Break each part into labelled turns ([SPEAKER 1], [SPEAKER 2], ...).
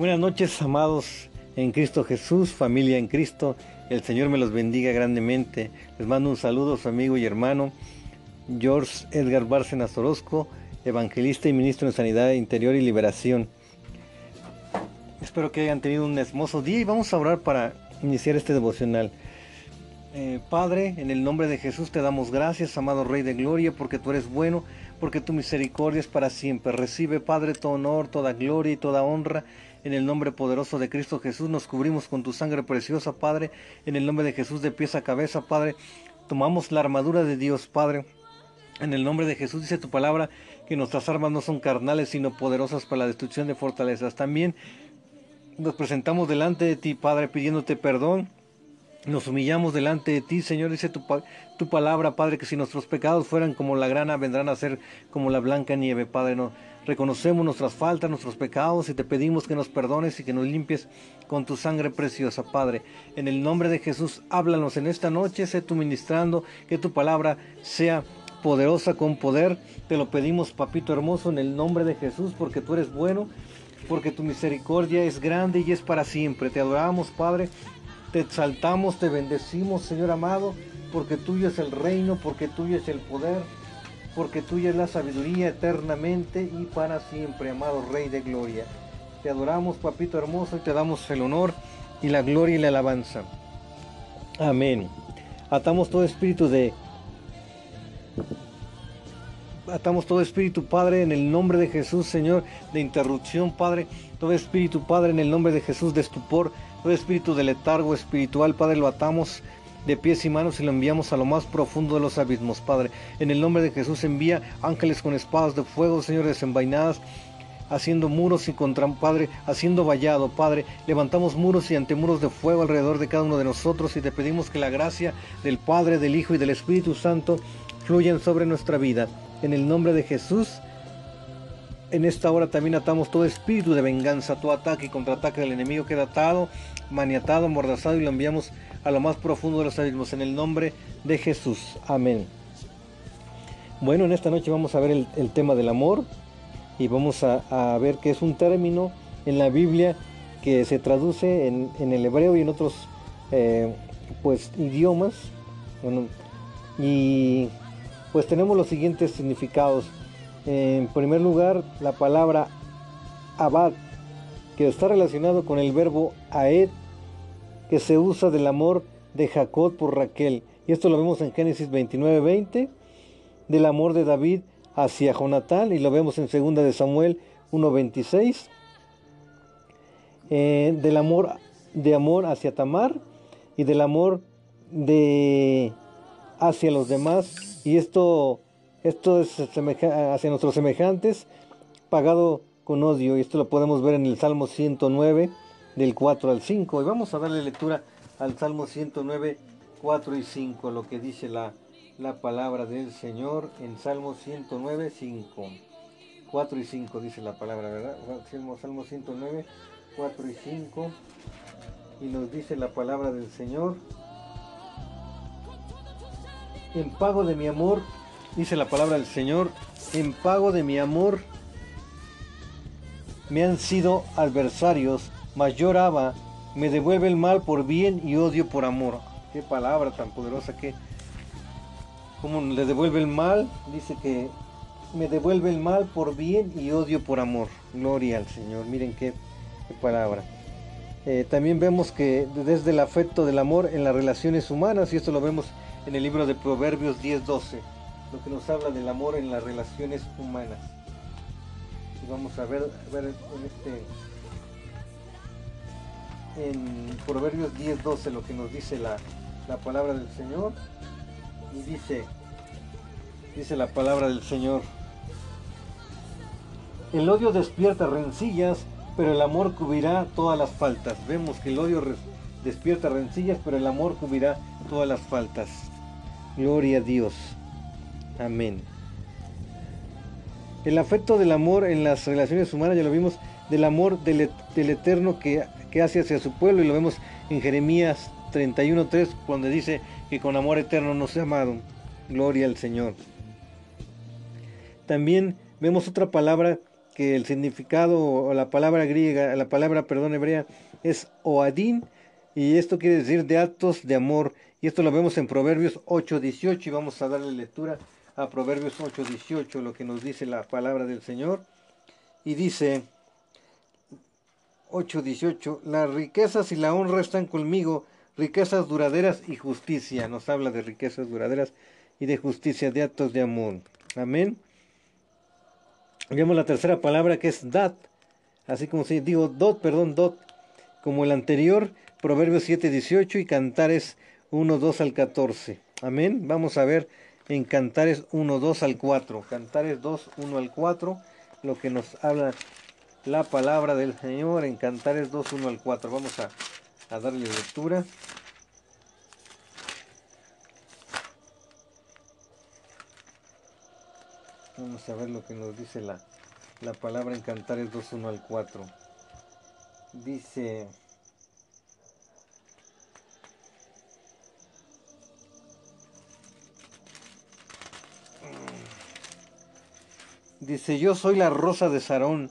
[SPEAKER 1] Buenas noches, amados en Cristo Jesús, familia en Cristo. El Señor me los bendiga grandemente. Les mando un saludo a su amigo y hermano George Edgar Bárcenas Orozco, evangelista y ministro en Sanidad Interior y Liberación. Espero que hayan tenido un hermoso día y vamos a orar para iniciar este devocional. Eh, Padre, en el nombre de Jesús te damos gracias, amado Rey de Gloria, porque tú eres bueno, porque tu misericordia es para siempre. Recibe, Padre, todo honor, toda gloria y toda honra en el nombre poderoso de Cristo Jesús nos cubrimos con tu sangre preciosa, Padre. En el nombre de Jesús de pies a cabeza, Padre. Tomamos la armadura de Dios, Padre. En el nombre de Jesús dice tu palabra que nuestras armas no son carnales, sino poderosas para la destrucción de fortalezas. También nos presentamos delante de ti, Padre, pidiéndote perdón. Nos humillamos delante de ti, Señor, dice tu, tu palabra, Padre, que si nuestros pecados fueran como la grana, vendrán a ser como la blanca nieve, Padre. No, Reconocemos nuestras faltas, nuestros pecados y te pedimos que nos perdones y que nos limpies con tu sangre preciosa, Padre. En el nombre de Jesús, háblanos en esta noche, sé tú ministrando, que tu palabra sea poderosa con poder. Te lo pedimos, papito hermoso, en el nombre de Jesús, porque tú eres bueno, porque tu misericordia es grande y es para siempre. Te adoramos, Padre. Te exaltamos, te bendecimos, Señor amado, porque tuyo es el reino, porque tuyo es el poder porque tuya es la sabiduría eternamente y para siempre, amado Rey de Gloria. Te adoramos, papito hermoso, y te damos el honor y la gloria y la alabanza. Amén. Atamos todo espíritu de... Atamos todo espíritu, Padre, en el nombre de Jesús, Señor, de interrupción, Padre. Todo espíritu, Padre, en el nombre de Jesús, de estupor. Todo espíritu de letargo espiritual, Padre, lo atamos de pies y manos y lo enviamos a lo más profundo de los abismos, Padre. En el nombre de Jesús envía ángeles con espadas de fuego, Señor, desenvainadas, haciendo muros y contra, Padre, haciendo vallado, Padre. Levantamos muros y antemuros de fuego alrededor de cada uno de nosotros y te pedimos que la gracia del Padre, del Hijo y del Espíritu Santo fluyan sobre nuestra vida. En el nombre de Jesús, en esta hora también atamos todo espíritu de venganza, todo ataque y contraataque del enemigo queda atado, maniatado, amordazado y lo enviamos a lo más profundo de los abismos en el nombre de Jesús. Amén. Bueno, en esta noche vamos a ver el, tema del amor y vamos a, ver que es un término en la Biblia que se traduce en, el hebreo y en otros eh, pues idiomas. y pues tenemos los siguientes significados. En primer lugar, la palabra abad, que está relacionado con el verbo aed, que se usa del amor de Jacob por Raquel. Y esto lo vemos en Génesis 29, 20, del amor de David hacia Jonatán, y lo vemos en 2 de Samuel 1.26, eh, del amor de amor hacia Tamar y del amor de hacia los demás. Y esto, esto es hacia nuestros semejantes, pagado con odio. Y esto lo podemos ver en el Salmo 109 del 4 al 5. Y vamos a darle lectura al Salmo 109, 4 y 5, lo que dice la, la palabra del Señor en Salmo 109, 5. 4 y 5 dice la palabra, ¿verdad? Salmo 109, 4 y 5. Y nos dice la palabra del Señor. En pago de mi amor, dice la palabra del Señor, en pago de mi amor me han sido adversarios mas lloraba, me devuelve el mal por bien y odio por amor. Qué palabra tan poderosa que, como le devuelve el mal, dice que me devuelve el mal por bien y odio por amor. Gloria al Señor. Miren qué, palabra. Eh, también vemos que desde el afecto del amor en las relaciones humanas, y esto lo vemos en el libro de Proverbios 10-12, lo que nos habla del amor en las relaciones humanas. Y vamos a ver, ver en este en Proverbios 10, 12 lo que nos dice la, palabra del Señor. Y dice, dice la palabra del Señor. El odio despierta rencillas, pero el amor cubrirá todas las faltas. Vemos que el odio despierta rencillas, pero el amor cubrirá todas las faltas. Gloria a Dios. Amén. El afecto del amor en las relaciones humanas, ya lo vimos, del amor del, eterno que que hace hacia su pueblo y lo vemos en Jeremías 31.3 cuando dice que con amor eterno nos amaron. Gloria al Señor. También vemos otra palabra que el significado o la palabra griega, la palabra, perdón, hebrea es oadín y esto quiere decir de actos de amor y esto lo vemos en Proverbios 8:18 y vamos a darle lectura a Proverbios 8:18, lo que nos dice la palabra del Señor y dice 8:18, las riquezas y la honra están conmigo, riquezas duraderas y justicia. Nos habla de riquezas duraderas y de justicia, de actos de amor. Amén. Vemos la tercera palabra que es dat, así como se digo dot, perdón, dot, como el anterior, Proverbios 7, 18 y Cantares 1, 2 al 14. Amén. Vamos a ver en Cantares 1, 2 al 4. Cantares 2, 1 al 4, lo que nos habla la palabra del Señor en Cantares 2, 1 al 4. Vamos a, darle lectura. Vamos a ver lo que nos dice la, la palabra en Cantares 2, 1 al 4. Dice... Dice, yo soy la rosa de Sarón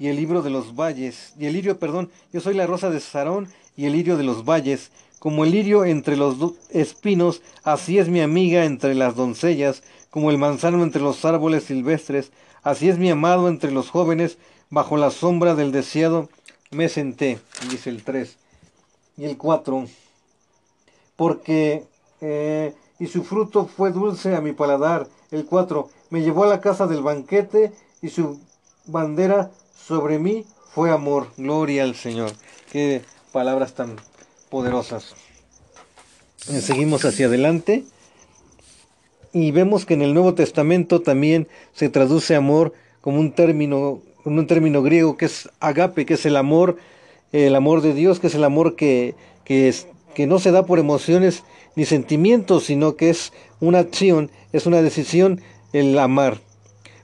[SPEAKER 1] y el libro de los valles, y el lirio, perdón, yo soy la rosa de Sarón y el lirio de los valles, como el lirio entre los espinos, así es mi amiga entre las doncellas, como el manzano entre los árboles silvestres, así es mi amado entre los jóvenes, bajo la sombra del deseado me senté, dice el 3. Y el 4, porque, eh, y su fruto fue dulce a mi paladar. El 4, me llevó a la casa del banquete y su bandera sobre mí fue amor. Gloria al Señor. Qué palabras tan poderosas. Eh, seguimos hacia adelante y vemos que en el Nuevo Testamento también se traduce amor como un término, un término griego que es agape, que es el amor, el amor de Dios, que es el amor que, que, es, que no se da por emociones ni sentimientos, sino que es una acción, es una decisión el amar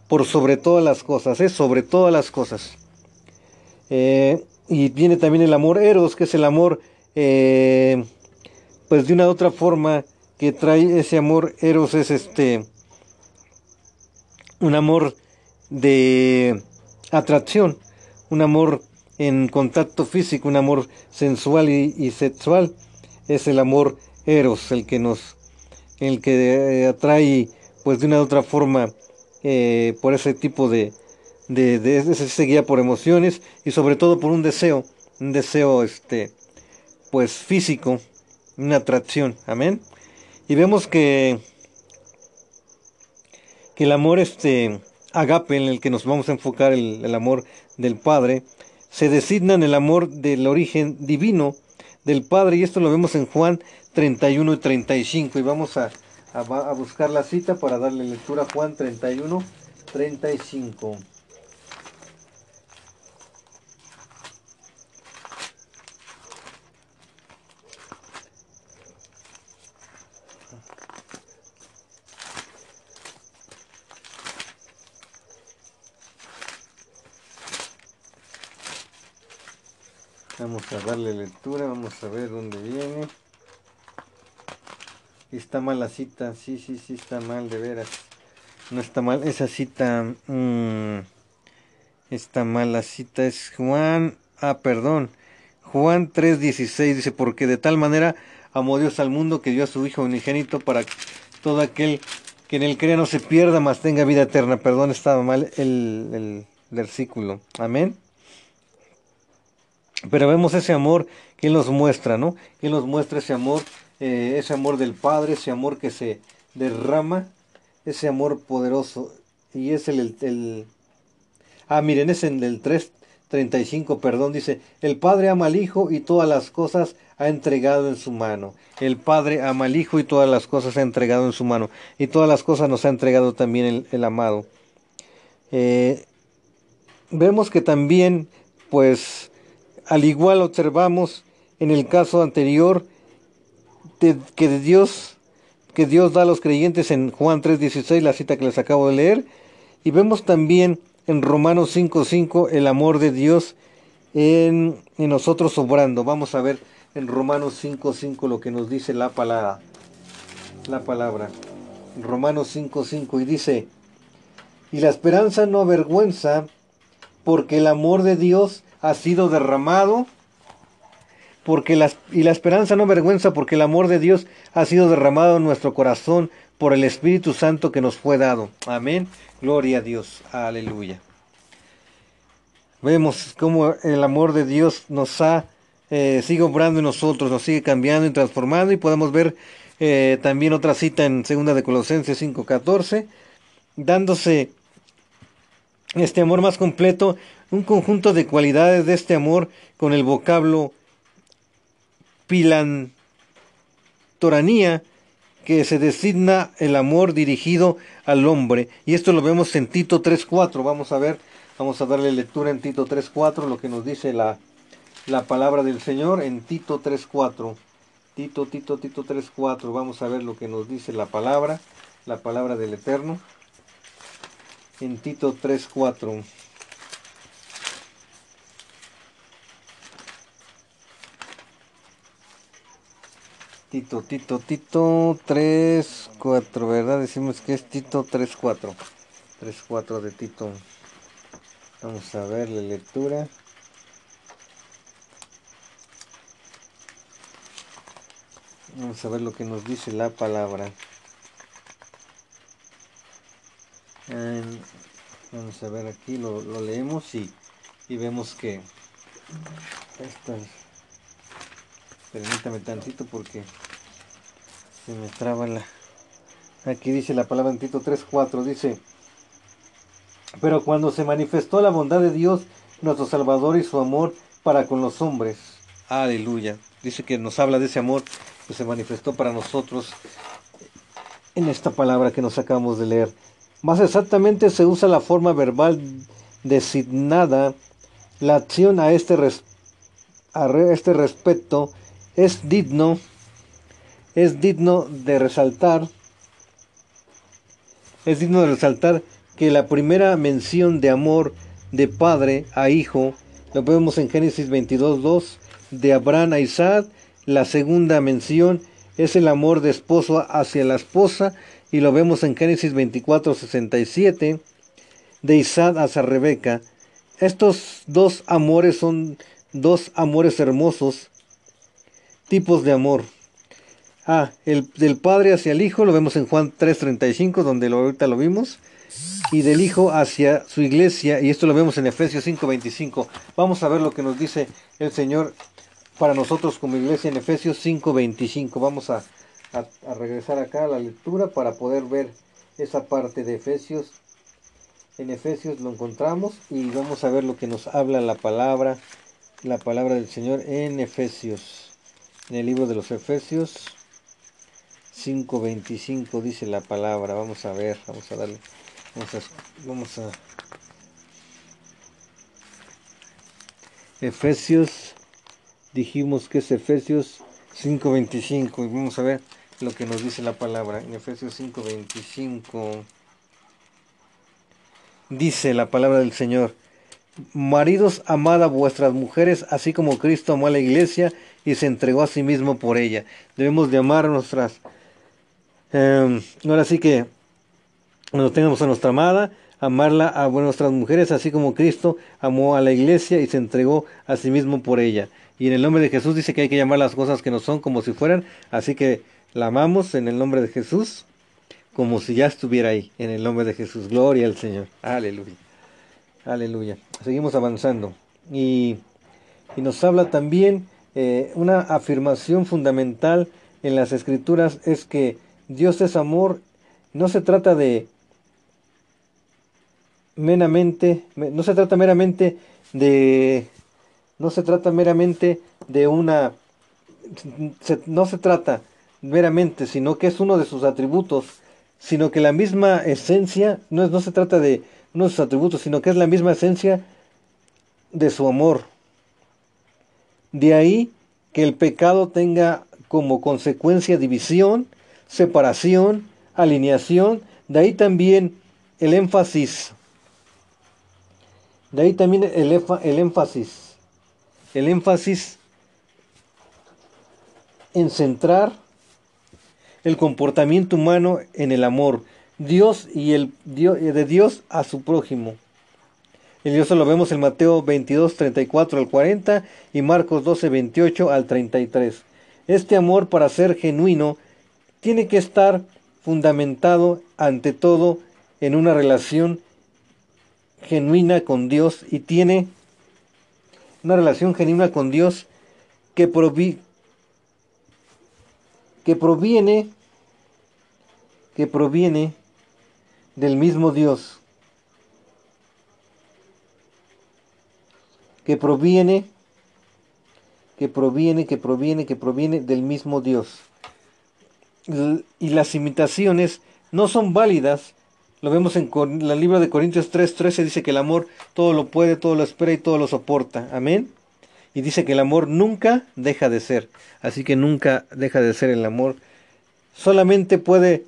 [SPEAKER 1] por sobre todas las cosas, es sobre todas las cosas. Eh, y viene también el amor eros, que es el amor, eh, pues de una otra forma que trae ese amor eros es este, un amor de atracción, un amor en contacto físico, un amor sensual y, sexual, es el amor eros, el que nos, el que eh, atrae, pues de una otra forma, eh, por ese tipo de, de, de, se guía por emociones y sobre todo por un deseo, un deseo este, pues físico, una atracción, amén. Y vemos que, que el amor este agape en el que nos vamos a enfocar el amor del Padre, se designa en el amor del origen divino del Padre y esto lo vemos en Juan 31 y 35 y vamos a a, buscar la cita para darle lectura a Juan 31, 35. Vamos a darle lectura, vamos a ver dónde viene. Está mal la cita, sí, sí, sí, está mal, de veras. No está mal, esa cita... Mm, está mal, la cita es Juan... Ah, perdón. Juan 3:16 dice, porque de tal manera amó Dios al mundo que dio a su Hijo unigénito para todo aquel que en él crea no se pierda, mas tenga vida eterna. Perdón, estaba mal el, el versículo. Amén. Pero vemos ese amor que Él nos muestra, ¿no? Él nos muestra ese amor eh, ese amor del Padre, ese amor que se derrama, ese amor poderoso. Y es el, el, ah, miren, es en el 3.35, perdón, dice, el Padre ama al Hijo y todas las cosas ha entregado en su mano. El Padre ama al Hijo y todas las cosas ha entregado en su mano. Y todas las cosas nos ha entregado también el, el amado. Eh, vemos que también, pues, al igual observamos en el caso anterior, que Dios, que Dios da a los creyentes en Juan 3:16, la cita que les acabo de leer, y vemos también en Romanos 5:5 el amor de Dios en, en, nosotros obrando. Vamos a ver en Romanos 5:5 lo que nos dice la palabra. La palabra. Romanos 5:5 y dice, y la esperanza no avergüenza, porque el amor de Dios ha sido derramado, porque las, y la esperanza no vergüenza, porque el amor de Dios ha sido derramado en nuestro corazón por el Espíritu Santo que nos fue dado. Amén. Gloria a Dios. Aleluya. Vemos cómo el amor de Dios nos ha, eh, sigue obrando en nosotros, nos sigue cambiando y transformando y podemos ver eh, también otra cita en segunda de Colosenses 5.14, dándose este amor más completo, un conjunto de cualidades de este amor con el vocablo pilantoranía, que se designa el amor dirigido al hombre. Y esto lo vemos en Tito 3.4. Vamos a ver, vamos a darle lectura en Tito 3.4, lo que nos dice la, la palabra del Señor en Tito 3.4. Tito, Tito, Tito 3.4. Vamos a ver lo que nos dice la palabra, la palabra del Eterno. En Tito 3.4. Tito, Tito, Tito 3, 4, ¿verdad? Decimos que es Tito 3, 4. 3, 4 de Tito. Vamos a ver la lectura. Vamos a ver lo que nos dice la palabra. Vamos a ver aquí, lo, leemos y, y, vemos que Permítame tantito porque se me traba la... Aquí dice la palabra en Tito 3.4, dice, pero cuando se manifestó la bondad de Dios, nuestro Salvador y su amor para con los hombres. Aleluya. Dice que nos habla de ese amor que se manifestó para nosotros en esta palabra que nos acabamos de leer. Más exactamente se usa la forma verbal designada, la acción a este, a este respecto es digno, es digno de resaltar, es digno de resaltar que la primera mención de amor de padre a hijo lo vemos en Génesis 22.2 de Abraham a Isaac. La segunda mención es el amor de esposo hacia la esposa y lo vemos en Génesis 24.67 de Isaac hacia Rebeca. Estos dos amores son dos amores hermosos tipos de amor. Ah, el del Padre hacia el Hijo lo vemos en Juan 3:35, donde lo, ahorita lo vimos. Y del Hijo hacia su iglesia, y esto lo vemos en Efesios 5:25. Vamos a ver lo que nos dice el Señor para nosotros como iglesia en Efesios 5:25. Vamos a, a regresar acá a la lectura para poder ver esa parte de Efesios. En Efesios lo encontramos y vamos a ver lo que nos habla la palabra, la palabra del Señor en Efesios. En el libro de los Efesios 5.25 dice la palabra. Vamos a ver, vamos a darle. Vamos a, vamos a Efesios, dijimos que es Efesios 5.25 y vamos a ver lo que nos dice la palabra. En Efesios 5.25 dice la palabra del Señor. Maridos, amad a vuestras mujeres, así como Cristo amó a la iglesia y se entregó a sí mismo por ella. Debemos de amar a nuestras... Em, ahora sí que cuando tengamos a nuestra amada, amarla a nuestras mujeres, así como Cristo amó a la iglesia y se entregó a sí mismo por ella. Y en el nombre de Jesús dice que hay que llamar las cosas que no son como si fueran, así que la amamos en el nombre de Jesús, como si ya estuviera ahí, en el nombre de Jesús. Gloria al Señor. Aleluya. Aleluya. Seguimos avanzando. Y, nos habla también eh, una afirmación fundamental en las escrituras es que Dios es amor. No se trata de meramente, no se trata meramente de, no se trata meramente de una, no se trata meramente, sino que es uno de sus atributos, sino que la misma esencia, no, es, no se trata de no de sus atributos, sino que es la misma esencia de su amor. De ahí que el pecado tenga como consecuencia división, separación, alineación, de ahí también el énfasis, de ahí también el énfasis, el énfasis en centrar el comportamiento humano en el amor, Dios y el Dios, de Dios a su prójimo. Y eso lo vemos en Mateo 22, 34 al 40 y Marcos 12, 28 al 33. Este amor para ser genuino tiene que estar fundamentado ante todo en una relación genuina con Dios y tiene una relación genuina con Dios que, que proviene que proviene del mismo Dios. Que proviene que proviene que proviene que proviene del mismo Dios. Y las imitaciones no son válidas lo vemos en el libro de Corintios 3:13 dice que el amor todo lo puede, todo lo espera y todo lo soporta. Amén. Y dice que el amor nunca deja de ser. Así que nunca deja de ser el amor. Solamente puede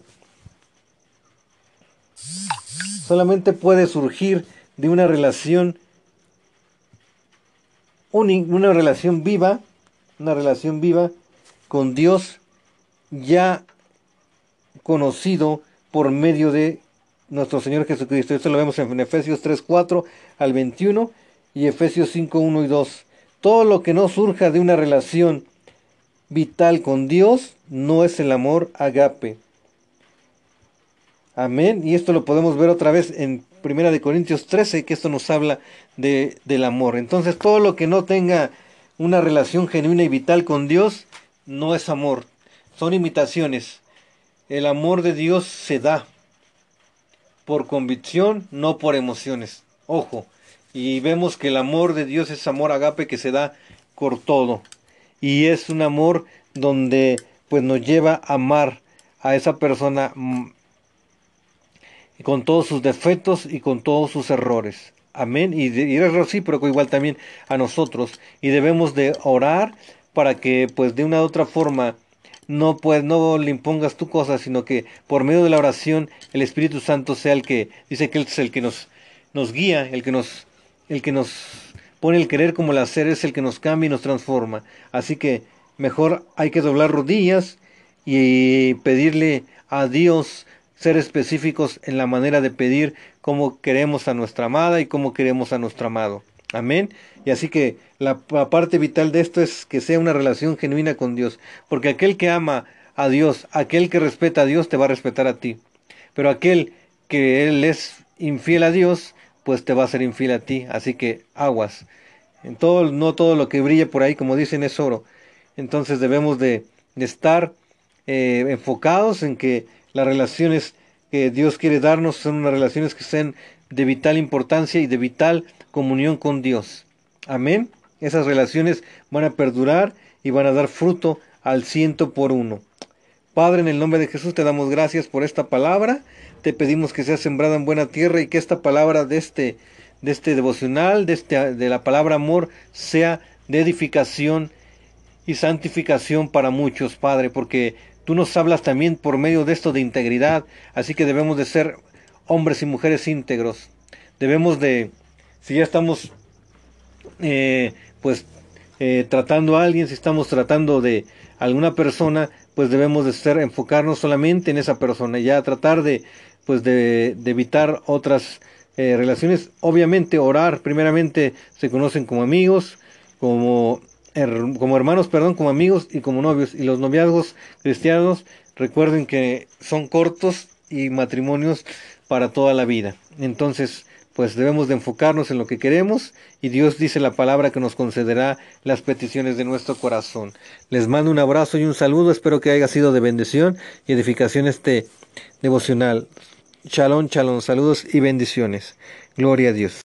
[SPEAKER 1] solamente puede surgir de una relación una relación viva, una relación viva con Dios ya conocido por medio de nuestro Señor Jesucristo. Esto lo vemos en Efesios 3, 4 al 21 y Efesios 5, 1 y 2. Todo lo que no surja de una relación vital con Dios no es el amor agape. Amén. Y esto lo podemos ver otra vez en Primera de Corintios 13, que esto nos habla de, del amor. Entonces, todo lo que no tenga una relación genuina y vital con Dios no es amor. Son imitaciones. El amor de Dios se da por convicción, no por emociones. Ojo, y vemos que el amor de Dios es amor agape que se da por todo. Y es un amor donde pues nos lleva a amar a esa persona mm, con todos sus defectos y con todos sus errores. Amén. Y, y es recíproco igual también a nosotros. Y debemos de orar para que pues de una u otra forma no, pues, no le impongas tu cosa, sino que por medio de la oración el Espíritu Santo sea el que, dice que Él es el que nos, nos guía, el que nos, el que nos pone el querer como el hacer, es el que nos cambia y nos transforma. Así que mejor hay que doblar rodillas y pedirle a Dios ser específicos en la manera de pedir cómo queremos a nuestra amada y cómo queremos a nuestro amado. Amén. Y así que la, parte vital de esto es que sea una relación genuina con Dios. Porque aquel que ama a Dios, aquel que respeta a Dios, te va a respetar a ti. Pero aquel que él es infiel a Dios, pues te va a ser infiel a ti. Así que aguas. En todo, no todo lo que brille por ahí, como dicen, es oro. Entonces debemos de, estar eh, enfocados en que las relaciones que Dios quiere darnos son unas relaciones que sean de vital importancia y de vital comunión con Dios. Amén. Esas relaciones van a perdurar y van a dar fruto al ciento por uno. Padre, en el nombre de Jesús te damos gracias por esta palabra. Te pedimos que sea sembrada en buena tierra y que esta palabra de este, de este devocional, de, este, de la palabra amor, sea de edificación y santificación para muchos, Padre, porque tú nos hablas también por medio de esto de integridad, así que debemos de ser hombres y mujeres íntegros. Debemos de si ya estamos eh, pues eh, tratando a alguien, si estamos tratando de alguna persona, pues debemos de ser enfocarnos solamente en esa persona, ya tratar de pues de, evitar otras eh, relaciones. Obviamente orar, primeramente se conocen como amigos, como, como hermanos, perdón, como amigos y como novios. Y los noviazgos cristianos, recuerden que son cortos y matrimonios para toda la vida. Entonces, pues debemos de enfocarnos en lo que queremos y Dios dice la palabra que nos concederá las peticiones de nuestro corazón. Les mando un abrazo y un saludo, espero que haya sido de bendición y edificación este devocional. Chalón, chalón, saludos y bendiciones. Gloria a Dios.